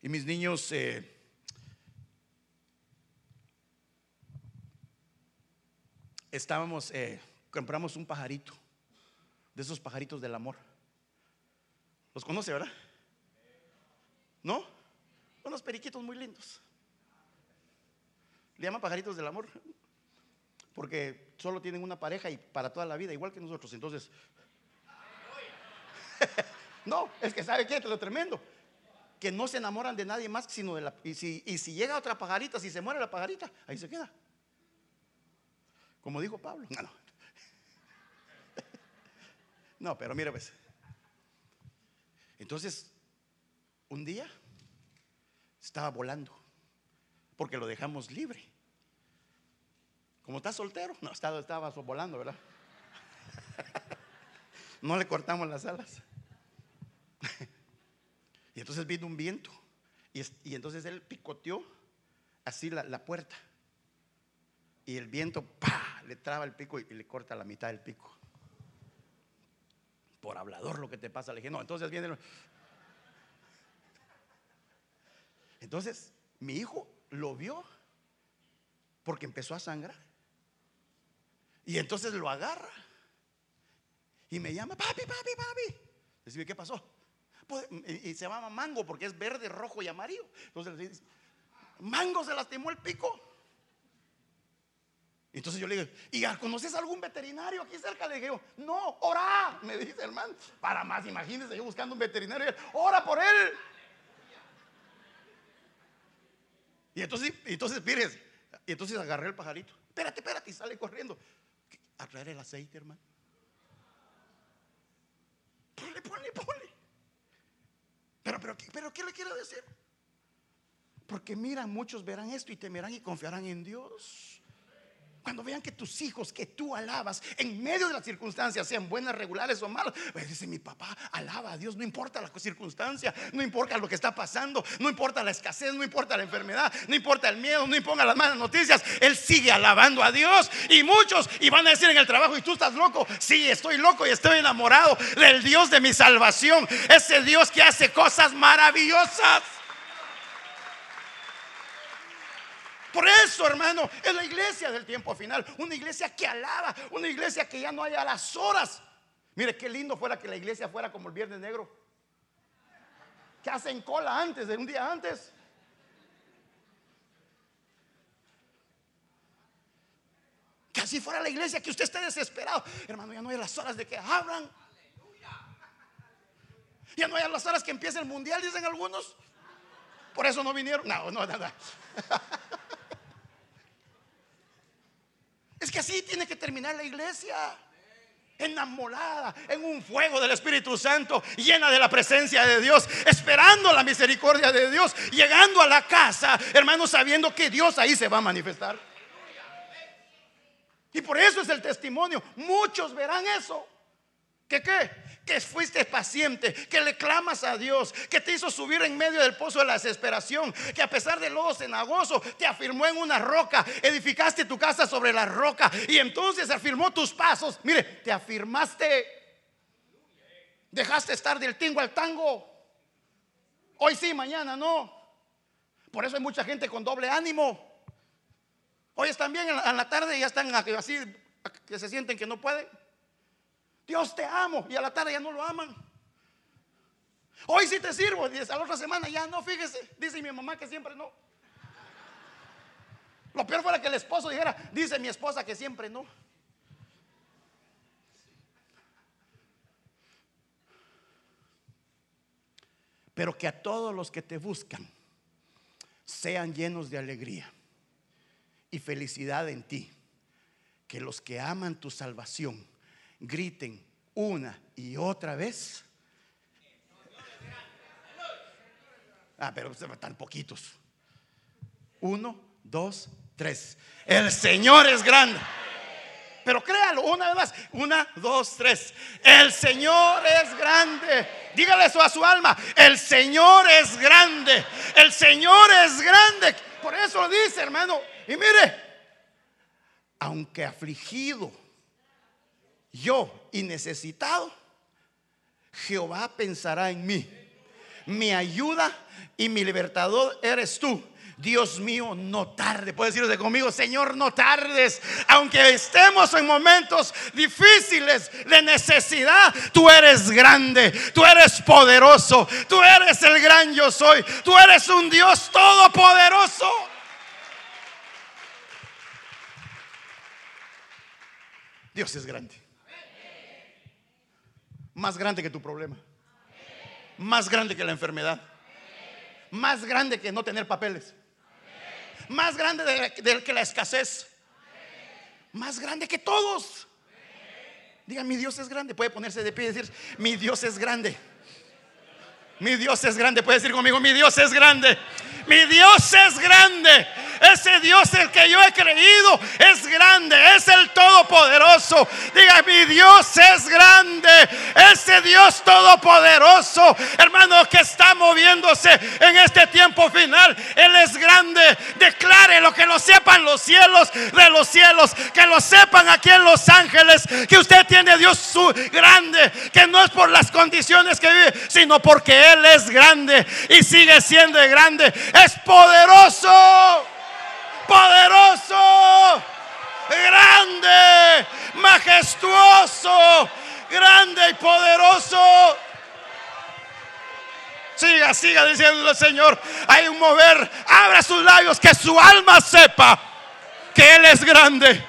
y mis niños eh, estábamos, eh, compramos un pajarito, de esos pajaritos del amor. ¿Los conoce, verdad? ¿No? Unos periquitos muy lindos. Le llaman pajaritos del amor. Porque solo tienen una pareja y para toda la vida, igual que nosotros. Entonces, [LAUGHS] no, es que sabe qué, lo tremendo. Que no se enamoran de nadie más sino de la. Y si, y si llega otra pajarita, si se muere la pajarita, ahí se queda. Como dijo Pablo. [LAUGHS] No, no. [LAUGHS] No, pero mira, pues. Entonces, un día estaba volando porque lo dejamos libre. Como está soltero, no, estaba, estaba volando, ¿verdad? [LAUGHS] No le cortamos las alas. [LAUGHS] Y entonces vino un viento y, entonces él picoteó así la, puerta. Y el viento, le traba el pico y, le corta la mitad del pico. Por hablador lo que te pasa. Le dije, no, entonces viene... Entonces, mi hijo lo vio porque empezó a sangrar. Y entonces lo agarra y me llama, papi, papi, papi. Le ¿qué pasó? Pues, y se llama Mango porque es verde, rojo y amarillo. Entonces le dice, Mango se lastimó el pico. Entonces yo le digo, ¿y conoces algún veterinario aquí cerca? Le digo, no, ora, me dice hermano. Para más, imagínense yo buscando un veterinario, ora por él. Y entonces, entonces, y entonces agarré el pajarito. Espérate, espérate, y sale corriendo. A traer el aceite, hermano. Ponle, ponle, ponle. Pero, pero, pero, ¿qué le quiero decir? Porque mira, muchos verán esto y temerán y confiarán en Dios. Cuando vean que tus hijos que tú alabas en medio de las circunstancias, sean buenas, regulares o malas, pues dice mi papá, alaba a Dios, no importa la circunstancia, no importa lo que está pasando, no importa la escasez, no importa la enfermedad, no importa el miedo, no importa las malas noticias, él sigue alabando a Dios. Y muchos, y van a decir en el trabajo, y tú estás loco, sí, estoy loco y estoy enamorado del Dios de mi salvación, ese Dios que hace cosas maravillosas. Por eso, hermano, es la iglesia del tiempo final. Una iglesia que alaba, una iglesia que ya no haya las horas. Mire, qué lindo fuera que la iglesia fuera como el Viernes Negro. Que hacen cola antes, de un día antes. Que así fuera la iglesia, que usted esté desesperado. Hermano, ya no hay las horas de que abran. Ya no hay las horas que empiece el mundial, dicen algunos. Por eso no vinieron. No, no, nada. [LAUGHS] Es que así tiene que terminar la iglesia. Enamorada en un fuego del Espíritu Santo, llena de la presencia de Dios, esperando la misericordia de Dios, llegando a la casa, hermanos, sabiendo que Dios ahí se va a manifestar. Y por eso es el testimonio. Muchos verán eso. ¿Que qué? Que fuiste paciente, que le clamas a Dios, que te hizo subir en medio del pozo de la desesperación, que a pesar de lodo cenagoso te afirmó en una roca, edificaste tu casa sobre la roca y entonces afirmó tus pasos. Mire, te afirmaste, dejaste estar del tingo al tango. Hoy sí, mañana no. Por eso hay mucha gente con doble ánimo. Hoy están bien, en la tarde ya están así, que se sienten que no pueden. Dios te amo. Y a la tarde ya no lo aman. Hoy sí te sirvo. Y a la otra semana ya no, fíjese. Dice mi mamá que siempre no. Lo peor fuera que el esposo dijera, dice mi esposa que siempre no. Pero que a todos los que te buscan sean llenos de alegría y felicidad en ti. Que los que aman tu salvación griten una y otra vez. Ah, pero están poquitos. Uno, dos, tres. El Señor es grande. Pero créalo una vez más. Una, dos, tres. El Señor es grande. Dígale eso a su alma. El Señor es grande. El Señor es grande. Por eso lo dice, hermano. Y mire, aunque afligido yo y necesitado, Jehová pensará en mí. Mi ayuda y mi libertador eres tú. Dios mío, no tarde. Puedes decirle conmigo, Señor, no tardes. Aunque estemos en momentos difíciles de necesidad, tú eres grande, tú eres poderoso, tú eres el gran yo soy, tú eres un Dios todopoderoso. Dios es grande. Más grande que tu problema. Más grande que la enfermedad. Más grande que no tener papeles. Más grande de, que la escasez. Más grande que todos. Diga, mi Dios es grande. Puede ponerse de pie y decir, mi Dios es grande. Mi Dios es grande. Puede decir conmigo, mi Dios es grande. Mi Dios es grande. Ese Dios el que yo he creído es grande, es el todopoderoso. Diga, mi Dios es grande. Ese Dios todopoderoso, hermano, que está moviéndose en este tiempo final. Él es grande. Declare lo que lo sepan los cielos de los cielos. Que lo sepan aquí en Los Ángeles. Que usted tiene Dios su grande. Que no es por las condiciones que vive, sino porque Él es grande y sigue siendo grande. Es poderoso poderoso, grande, majestuoso, grande y poderoso. Siga, siga diciéndole, Señor, hay un mover, abra sus labios, que su alma sepa que Él es grande,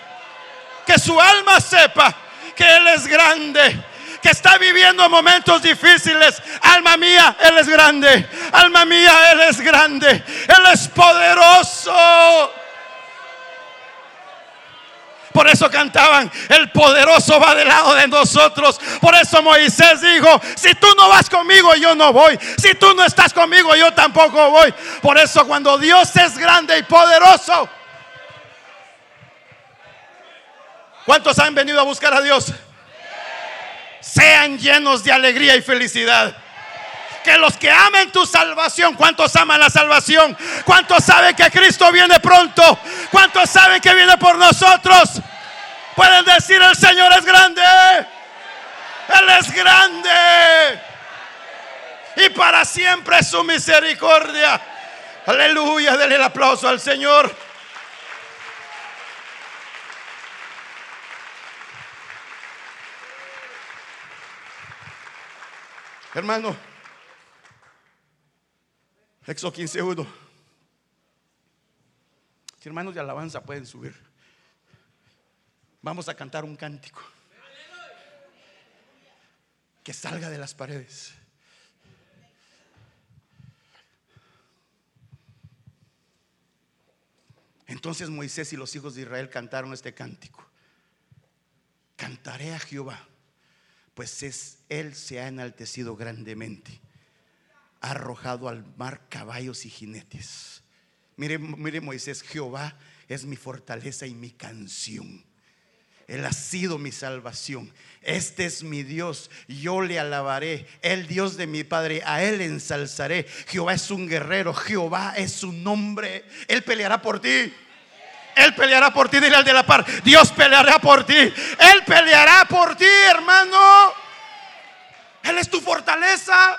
que su alma sepa que Él es grande que está viviendo momentos difíciles. Alma mía, Él es grande. Alma mía, Él es grande. Él es poderoso. Por eso cantaban, el poderoso va del lado de nosotros. Por eso Moisés dijo, si tú no vas conmigo, yo no voy. Si tú no estás conmigo, yo tampoco voy. Por eso cuando Dios es grande y poderoso, ¿cuántos han venido a buscar a Dios? Sean llenos de alegría y felicidad que los que amen tu salvación, ¿cuántos aman la salvación? ¿Cuántos saben que Cristo viene pronto? ¿Cuántos saben que viene por nosotros? Pueden decir, el Señor es grande. Él es grande. Y para siempre su misericordia. Aleluya, denle el aplauso al Señor. Hermano, Éxodo 15, 1. Si hermanos de alabanza pueden subir. Vamos a cantar un cántico. Que salga de las paredes. Entonces Moisés y los hijos de Israel cantaron este cántico. Cantaré a Jehová, pues es, Él se ha enaltecido grandemente ha arrojado al mar caballos y jinetes. Mire, mire Moisés, Jehová es mi fortaleza y mi canción. Él ha sido mi salvación. Este es mi Dios. Yo le alabaré. El Dios de mi Padre. A Él ensalzaré. Jehová es un guerrero. Jehová es su nombre. Él peleará por ti. Él peleará por ti. Dile al de la par. Dios peleará por ti. Él peleará por ti, hermano. Él es tu fortaleza.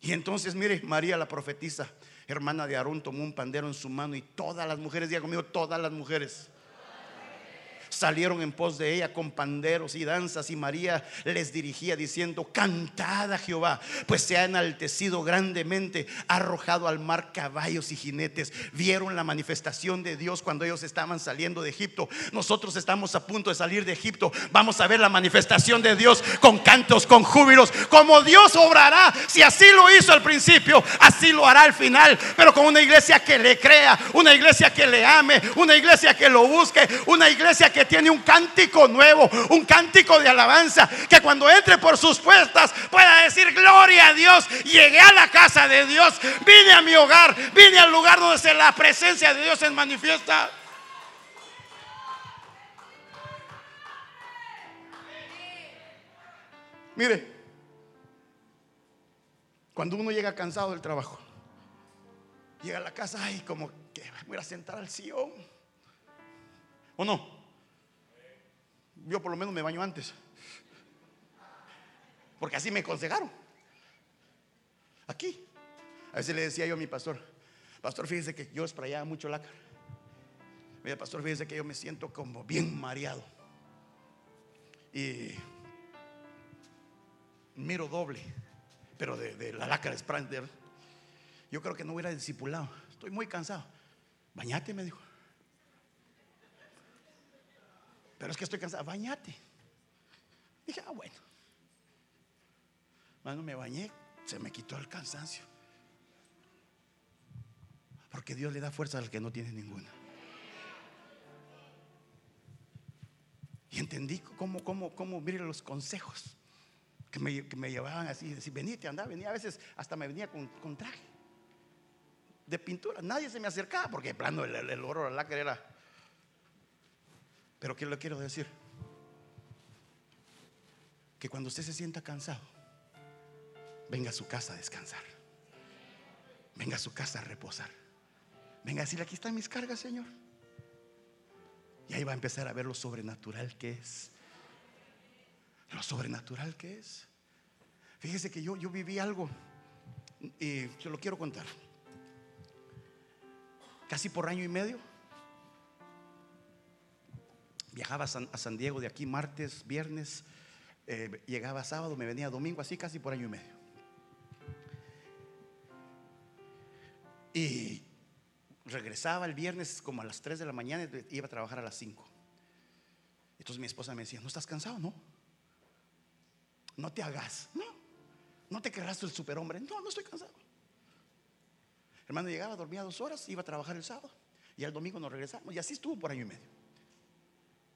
Y entonces, mire, María la profetisa, hermana de Aarón, tomó un pandero en su mano y todas las mujeres, diga conmigo, todas las mujeres salieron en pos de ella con panderos y danzas y María les dirigía diciendo, cantad a Jehová, pues se ha enaltecido grandemente, ha arrojado al mar caballos y jinetes. Vieron la manifestación de Dios cuando ellos estaban saliendo de Egipto. Nosotros estamos a punto de salir de Egipto. Vamos a ver la manifestación de Dios con cantos, con júbilos, como Dios obrará. Si así lo hizo al principio, así lo hará al final. Pero con una iglesia que le crea, una iglesia que le ame, una iglesia que lo busque, una iglesia que tiene un cántico nuevo, un cántico de alabanza, que cuando entre por sus puertas pueda decir, gloria a Dios, llegué a la casa de Dios, vine a mi hogar, vine al lugar donde la presencia de Dios se manifiesta. Mire, cuando uno llega cansado del trabajo, llega a la casa, ay, como que voy a sentar al sillón. ¿O no? Yo por lo menos me baño antes. Porque así me aconsejaron. Aquí. A veces le decía yo a mi pastor, pastor, fíjese que yo sprayaba mucho lácar. Mira, pastor, fíjese que yo me siento como bien mareado. Y miro doble, pero de, la lácara sprayer. Yo creo que no hubiera discipulado. Estoy muy cansado. Bañate, me dijo. Pero es que estoy cansado, bañate. Dije, ah, bueno. Cuando me bañé, se me quitó el cansancio. Porque Dios le da fuerza al que no tiene ninguna. Y entendí cómo, cómo, cómo, mire los consejos que me, llevaban así, decir, venite, anda, venía a veces, hasta me venía con, traje de pintura. Nadie se me acercaba porque, plano, el, el, oro, la lacra era pero ¿qué le quiero decir? Que cuando usted se sienta cansado, venga a su casa a descansar. Venga a su casa a reposar. Venga a decir, aquí están mis cargas, Señor. Y ahí va a empezar a ver lo sobrenatural que es. Lo sobrenatural que es. Fíjese que yo, yo viví algo y se lo quiero contar. Casi por año y medio Viajaba a San, Diego de aquí martes, viernes, eh, llegaba sábado, me venía domingo, así casi por año y medio. Y regresaba el viernes como a las 3 de la mañana y iba a trabajar a las 5. Entonces mi esposa me decía, ¿no estás cansado? No. No te hagas. No. No te querrás el superhombre. No, no estoy cansado. hermano llegaba, dormía dos horas, iba a trabajar el sábado. Y el domingo nos regresamos. Y así estuvo por año y medio.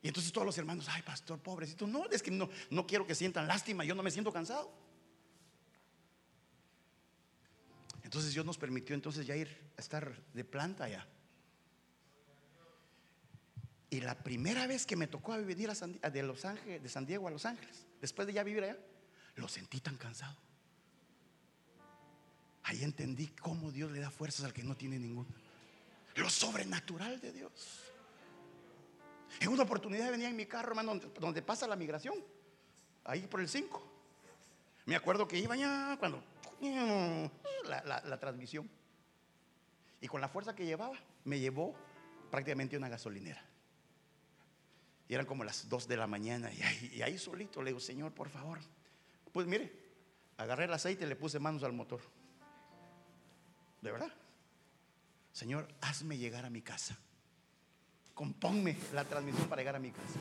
Y entonces todos los hermanos, ay, pastor, pobrecito. No, es que no, no quiero que sientan lástima. Yo no me siento cansado. Entonces Dios nos permitió entonces ya ir a estar de planta allá. Y la primera vez que me tocó venir a de, Los Ángeles, de San Diego a Los Ángeles, después de ya vivir allá, lo sentí tan cansado. Ahí entendí cómo Dios le da fuerzas al que no tiene ninguna. Lo sobrenatural de Dios. En una oportunidad venía en mi carro, hermano, donde, pasa la migración, ahí por el 5. Me acuerdo que iba ya cuando la, transmisión. Y con la fuerza que llevaba, me llevó prácticamente una gasolinera. Y eran como las 2 de la mañana. Y ahí, solito le digo, Señor, por favor. Pues mire, agarré el aceite y le puse manos al motor. De verdad. Señor, hazme llegar a mi casa. Compónme la transmisión para llegar a mi casa.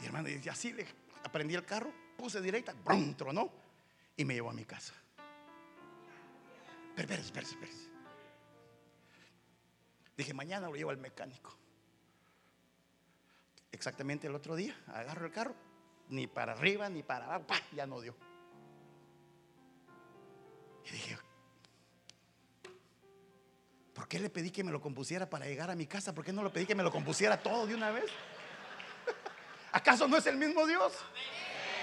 Y hermano, y así le aprendí el carro, puse directa, brum, tronó y me llevó a mi casa. Pero espérese. Dije, mañana lo llevo al mecánico exactamente el otro día, agarro el carro, ni para arriba ni para abajo, ya no dio. Y dije, ¿por qué le pedí que me lo compusiera para llegar a mi casa? ¿Por qué no le pedí que me lo compusiera todo de una vez? [LAUGHS] ¿Acaso no es el mismo Dios?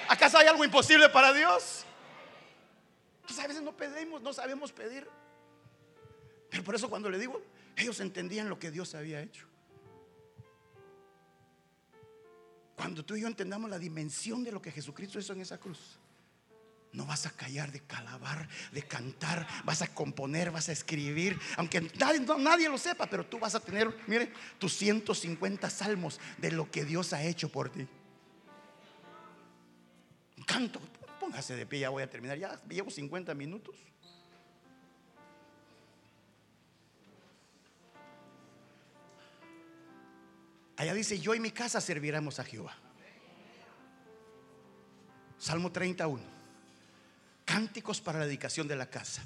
¿Acaso hay algo imposible para Dios? Pues a veces no pedimos, no sabemos pedir. Pero por eso cuando le digo, ellos entendían lo que Dios había hecho. Cuando tú y yo entendamos la dimensión de lo que Jesucristo hizo en esa cruz, no vas a callar de calabar, de cantar, vas a componer, vas a escribir, aunque nadie, lo sepa, pero tú vas a tener, mire, tus 150 salmos de lo que Dios ha hecho por ti. Canto, póngase de pie, ya voy a terminar, ya llevo 50 minutos. Allá dice, yo y mi casa serviremos a Jehová. Salmo 31. Cánticos para la dedicación de la casa.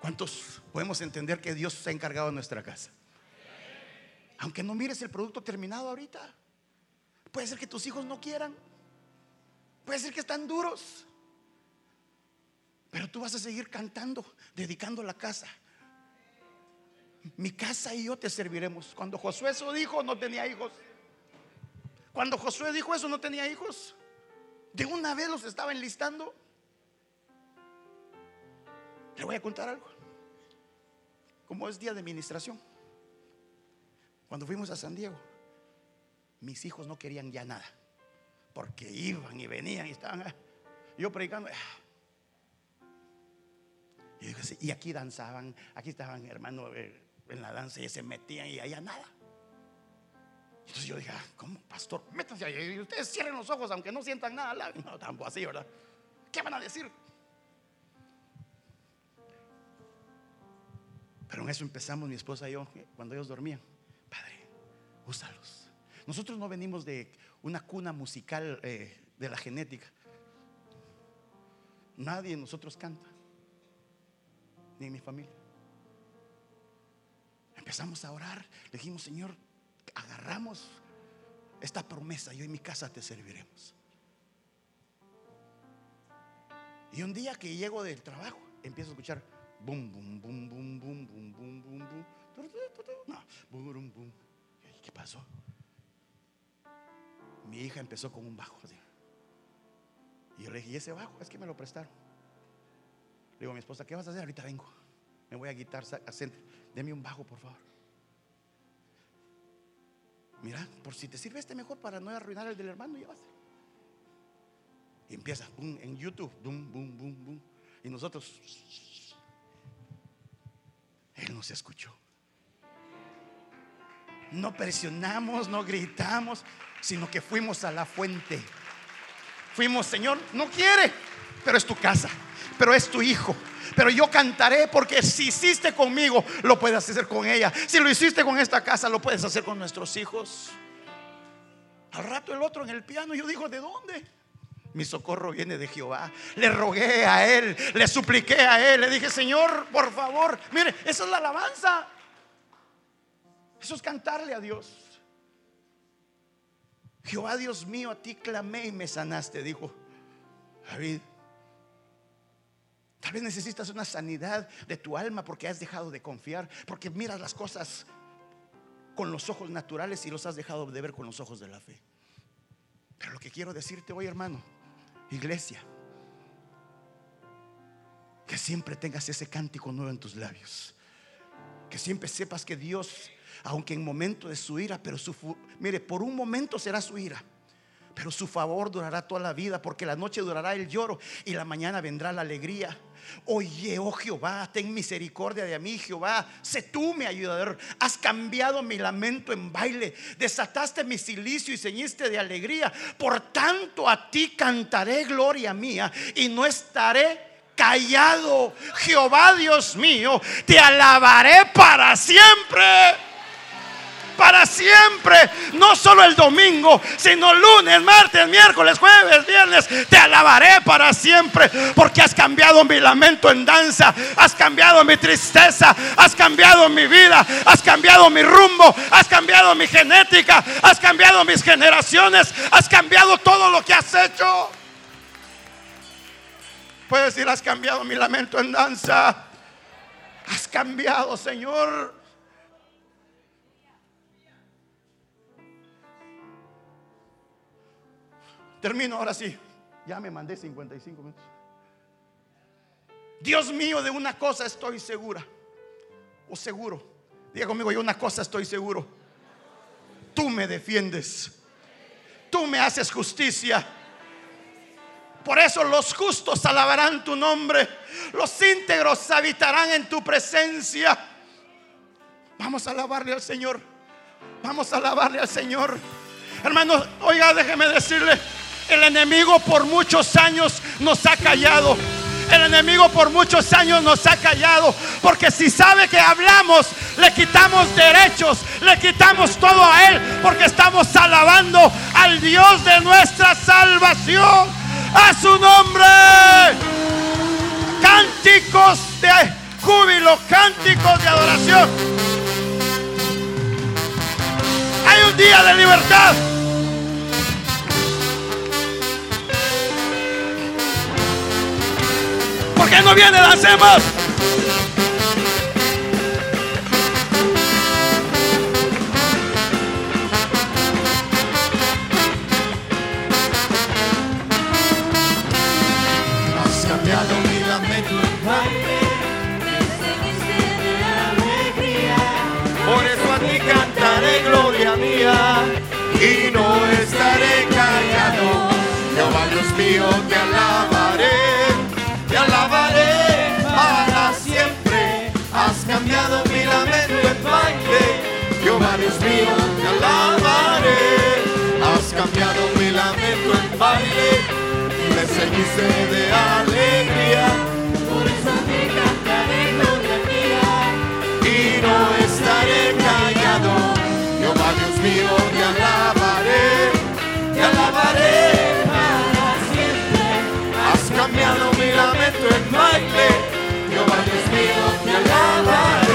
¿Cuántos podemos entender que Dios se ha encargado de nuestra casa? Aunque no mires el producto terminado ahorita. Puede ser que tus hijos no quieran. Puede ser que están duros. Pero tú vas a seguir cantando, dedicando la casa mi casa y yo te serviremos. Cuando Josué eso dijo, no tenía hijos. Cuando Josué dijo eso, no tenía hijos. De una vez los estaba enlistando. Le voy a contar algo. Como es día de administración. Cuando fuimos a San Diego, mis hijos no querían ya nada. Porque iban y venían y estaban. Yo predicando. Ah. Y, aquí danzaban, aquí estaban hermano eh, en la danza y se metían y allá nada. Entonces yo dije, ah, ¿cómo, pastor? Métanse ahí y ustedes cierren los ojos aunque no sientan nada. [LAUGHS] No, tampoco así, ¿verdad? ¿Qué van a decir? Pero en eso empezamos mi esposa y yo, cuando ellos dormían. Padre, úsalos. Nosotros no venimos de una cuna musical eh, de la genética. Nadie de nosotros canta, ni en mi familia. Empezamos a orar. Le dijimos, Señor, agarramos esta promesa. Yo en mi casa te serviremos. Y un día que llego del trabajo, empiezo a escuchar boom, boom, boom, boom, boom, boom, boom, boom. No, boom, boom. ¿Qué pasó? Mi hija empezó con un bajo. Y yo le dije, ¿y ese bajo? Es que me lo prestaron. Le digo a mi esposa, ¿qué vas a hacer? Ahorita vengo. Me voy a quitar a centro. Deme un bajo, por favor. Mira, por si te sirve este mejor para no arruinar el del hermano, ya Y empieza en YouTube, boom, boom, boom, boom. Y nosotros, Él nos escuchó. No presionamos, no gritamos, sino que fuimos a la fuente. Fuimos, Señor, no quiere, pero es tu casa, pero es tu hijo, pero yo cantaré porque si hiciste conmigo, lo puedes hacer con ella. Si lo hiciste con esta casa, lo puedes hacer con nuestros hijos. Al rato el otro en el piano, yo digo, ¿de dónde? Mi socorro viene de Jehová. Le rogué a Él, le supliqué a Él, le dije, Señor, por favor, mire, esa es la alabanza. Eso es cantarle a Dios. Jehová Dios mío, a ti clamé y me sanaste, dijo David. Tal vez necesitas una sanidad de tu alma porque has dejado de confiar, porque miras las cosas con los ojos naturales y los has dejado de ver con los ojos de la fe. Pero lo que quiero decirte hoy, hermano, iglesia, que siempre tengas ese cántico nuevo en tus labios. Que siempre sepas que Dios, aunque en momento de su ira, pero su mire, por un momento será su ira pero su favor durará toda la vida, porque la noche durará el lloro y la mañana vendrá la alegría. Oye, oh Jehová, ten misericordia de mí, Jehová. Sé tú mi ayudador. Has cambiado mi lamento en baile. Desataste mi silicio y ceñiste de alegría. Por tanto, a ti cantaré gloria mía y no estaré callado. Jehová Dios mío, te alabaré para siempre para siempre. No solo el domingo, sino lunes, martes, miércoles, jueves, viernes. Te alabaré para siempre porque has cambiado mi lamento en danza. Has cambiado mi tristeza. Has cambiado mi vida. Has cambiado mi rumbo. Has cambiado mi genética. Has cambiado mis generaciones. Has cambiado todo lo que has hecho. Puedes decir, has cambiado mi lamento en danza. Has cambiado, Señor. Termino ahora sí. Ya me mandé 55 minutos. Dios mío, de una cosa estoy segura. O seguro. Diga conmigo, yo una cosa estoy seguro. Tú me defiendes. Tú me haces justicia. Por eso los justos alabarán tu nombre. Los íntegros habitarán en tu presencia. Vamos a alabarle al Señor. Vamos a alabarle al Señor. Hermanos, oiga, déjeme decirle. El enemigo por muchos años nos ha callado. El enemigo por muchos años nos ha callado. Porque si sabe que hablamos, le quitamos derechos, le quitamos todo a Él. Porque estamos alabando al Dios de nuestra salvación. A su nombre. Cánticos de júbilo, cánticos de adoración. Hay un día de libertad. ¿Por qué no viene? Dancemos.
Has demasiado me lamento en baile, me ceñice de alegría, por eso te cantaré gloria mía, y no estaré callado, Jehová Dios mío te alabaré, te alabaré para siempre, has cambiado mi lamento en baile, Jehová Dios mío te alabaré.